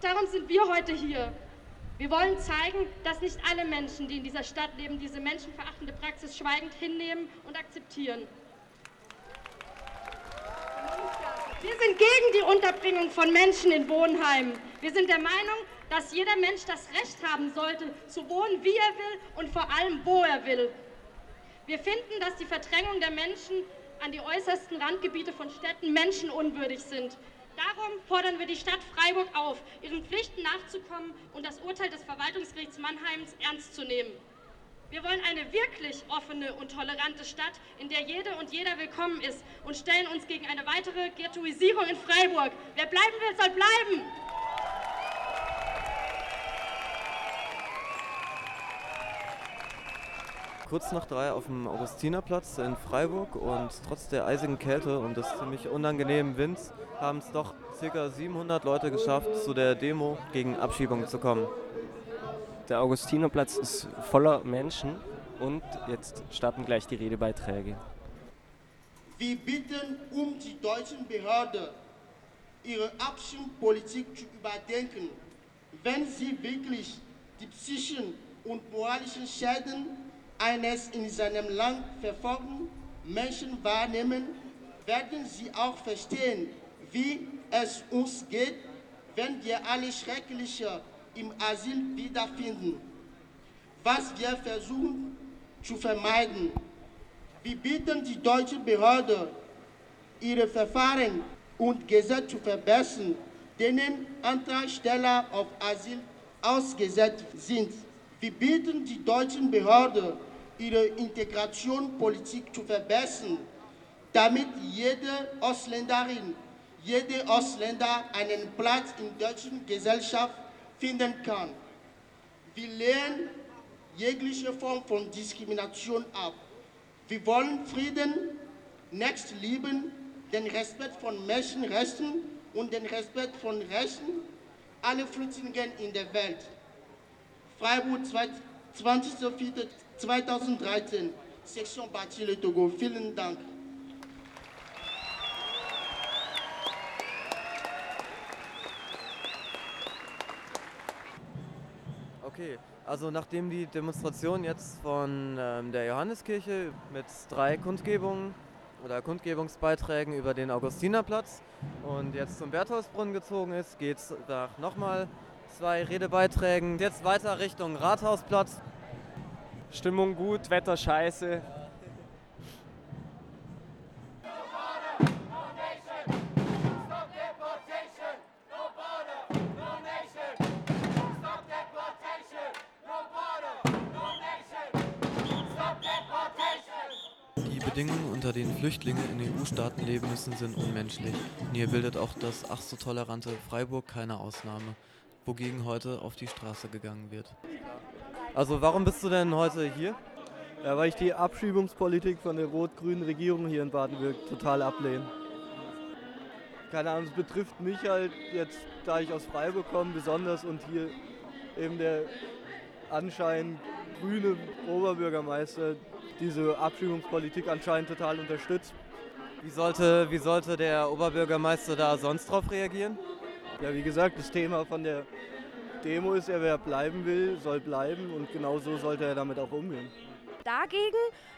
Darum sind wir heute hier. Wir wollen zeigen, dass nicht alle Menschen, die in dieser Stadt leben, diese menschenverachtende Praxis schweigend hinnehmen und akzeptieren. Wir sind gegen die Unterbringung von Menschen in Wohnheimen. Wir sind der Meinung, dass jeder Mensch das Recht haben sollte, zu wohnen, wie er will und vor allem, wo er will. Wir finden, dass die Verdrängung der Menschen an die äußersten Randgebiete von Städten menschenunwürdig sind. Darum fordern wir die Stadt Freiburg auf, ihren Pflichten nachzukommen und das Urteil des Verwaltungsgerichts Mannheims ernst zu nehmen. Wir wollen eine wirklich offene und tolerante Stadt, in der jede und jeder willkommen ist und stellen uns gegen eine weitere Ghettoisierung in Freiburg. Wer bleiben will, soll bleiben. Kurz nach drei auf dem Augustinerplatz in Freiburg und trotz der eisigen Kälte und des ziemlich unangenehmen Winds haben es doch ca. 700 Leute geschafft, zu der Demo gegen Abschiebung zu kommen. Der Augustinerplatz ist voller Menschen und jetzt starten gleich die Redebeiträge. Wir bitten um die deutschen Behörden, ihre Abschiebungspolitik zu überdenken, wenn sie wirklich die psychischen und moralischen Schäden eines in seinem Land verfolgten Menschen wahrnehmen, werden sie auch verstehen, wie es uns geht, wenn wir alle Schreckliche im Asyl wiederfinden. Was wir versuchen zu vermeiden. Wir bitten die deutsche Behörde, ihre Verfahren und Gesetze zu verbessern, denen Antragsteller auf Asyl ausgesetzt sind. Wir bitten die deutschen Behörden, ihre Integrationspolitik zu verbessern, damit jede Ausländerin, jede Ausländer einen Platz in der deutschen Gesellschaft finden kann. Wir lehnen jegliche Form von Diskrimination ab. Wir wollen Frieden, Nächstenliebe, den Respekt von Menschenrechten und den Respekt von Rechten aller Flüchtlinge in der Welt. Freiburg, 20.04. 2013, Section Bâti Togo. Vielen Dank. Okay, also nachdem die Demonstration jetzt von ähm, der Johanneskirche mit drei Kundgebungen oder Kundgebungsbeiträgen über den Augustinerplatz und jetzt zum Bertholdsbrunnen gezogen ist, geht es nochmal zwei Redebeiträgen. Jetzt weiter Richtung Rathausplatz. Stimmung gut, Wetter scheiße. Die Bedingungen, unter denen Flüchtlinge in EU-Staaten leben müssen, sind unmenschlich. Und hier bildet auch das ach so tolerante Freiburg keine Ausnahme, wogegen heute auf die Straße gegangen wird. Also warum bist du denn heute hier? Ja, weil ich die Abschiebungspolitik von der rot-grünen Regierung hier in Baden-Württemberg total ablehne. Keine Ahnung, es betrifft mich halt jetzt, da ich aus Freiburg komme, besonders und hier eben der anscheinend grüne Oberbürgermeister diese Abschiebungspolitik anscheinend total unterstützt. Wie sollte, wie sollte der Oberbürgermeister da sonst drauf reagieren? Ja, wie gesagt, das Thema von der Demo ist ja, wer bleiben will, soll bleiben und genau so sollte er damit auch umgehen. Dagegen,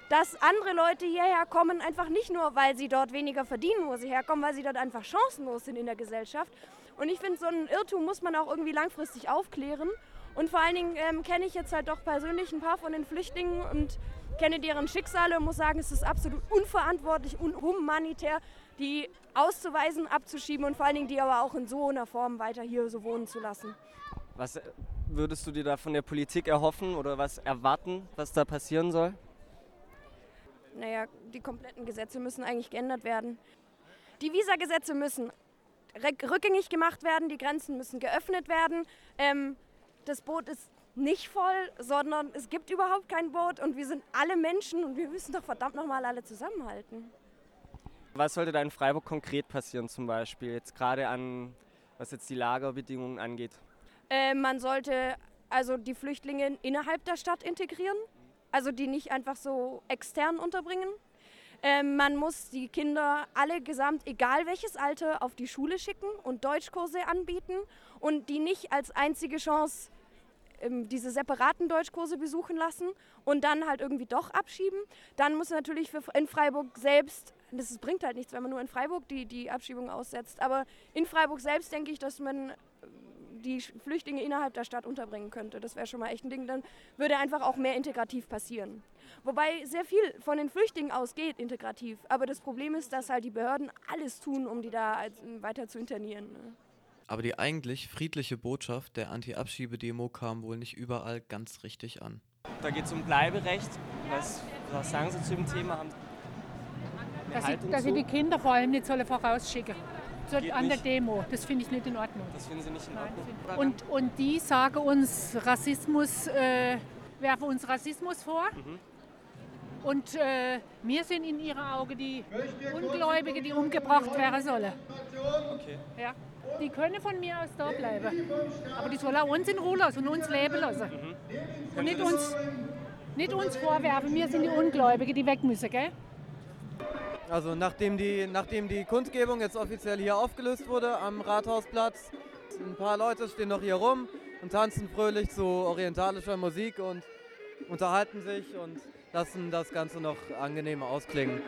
dass andere Leute hierher kommen, einfach nicht nur, weil sie dort weniger verdienen, wo sie herkommen, weil sie dort einfach chancenlos sind in der Gesellschaft. Und ich finde, so einen Irrtum muss man auch irgendwie langfristig aufklären. Und vor allen Dingen ähm, kenne ich jetzt halt doch persönlich ein paar von den Flüchtlingen und kenne deren Schicksale und muss sagen, es ist absolut unverantwortlich, unhumanitär, die auszuweisen, abzuschieben und vor allen Dingen die aber auch in so einer Form weiter hier so wohnen zu lassen. Was würdest du dir da von der Politik erhoffen oder was erwarten, was da passieren soll? Naja, die kompletten Gesetze müssen eigentlich geändert werden. Die Visagesetze müssen rückgängig gemacht werden, die Grenzen müssen geöffnet werden. Ähm, das Boot ist nicht voll, sondern es gibt überhaupt kein Boot und wir sind alle Menschen und wir müssen doch verdammt nochmal alle zusammenhalten. Was sollte da in Freiburg konkret passieren zum Beispiel, jetzt gerade an, was jetzt die Lagerbedingungen angeht? Äh, man sollte also die Flüchtlinge innerhalb der Stadt integrieren, also die nicht einfach so extern unterbringen. Ähm, man muss die Kinder alle gesamt, egal welches Alter, auf die Schule schicken und Deutschkurse anbieten und die nicht als einzige Chance diese separaten Deutschkurse besuchen lassen und dann halt irgendwie doch abschieben. Dann muss natürlich für, in Freiburg selbst, das bringt halt nichts, wenn man nur in Freiburg die, die Abschiebung aussetzt, aber in Freiburg selbst denke ich, dass man die Flüchtlinge innerhalb der Stadt unterbringen könnte. Das wäre schon mal echt ein Ding. Dann würde einfach auch mehr integrativ passieren. Wobei sehr viel von den Flüchtlingen ausgeht integrativ. Aber das Problem ist, dass halt die Behörden alles tun, um die da weiter zu internieren. Aber die eigentlich friedliche Botschaft der Anti-Abschiebedemo kam wohl nicht überall ganz richtig an. Da geht es um Bleiberecht. Was, was, sagen Sie zu dem Thema? Haben dass, ich, dass sie die Kinder vor allem nicht sollen vorausschicken sollen. an der Demo. Das finde ich nicht in Ordnung. Das finden Sie nicht in Ordnung? Nein, und, und die sagen uns Rassismus, äh, werfen uns Rassismus vor. Mhm. Und äh, wir sind in ihren Augen die Ungläubige, die umgebracht werden sollen. Okay. Ja. Die können von mir aus da bleiben. Aber die sollen auch uns in Ruhe lassen und uns leben lassen. Mhm. Und nicht uns, nicht uns vorwerfen, wir sind die Ungläubigen, die weg müssen, gell? Also nachdem die, nachdem die Kundgebung jetzt offiziell hier aufgelöst wurde am Rathausplatz, ein paar Leute stehen noch hier rum und tanzen fröhlich zu orientalischer Musik und unterhalten sich und lassen das Ganze noch angenehm ausklingen.